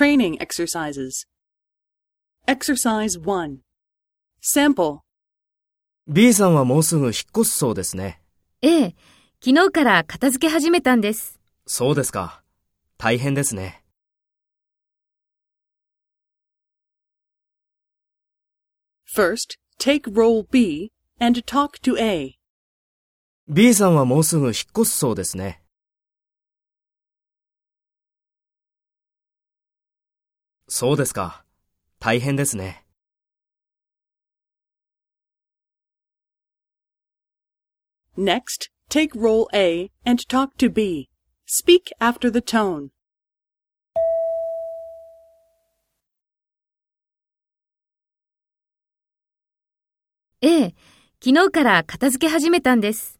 Training exercises. Exercise 1. Sample. B さんはもうすぐ引っ越すそうですね。ええ、昨日から片付け始めたんです。そうですか。大変ですね。First, take role B and talk to A. B さんはもうすぐ引っ越すそうですね。そうですか。大変ですね。Next, take role A and talk to B. Speak after the tone. ええ、昨日から片付け始めたんです。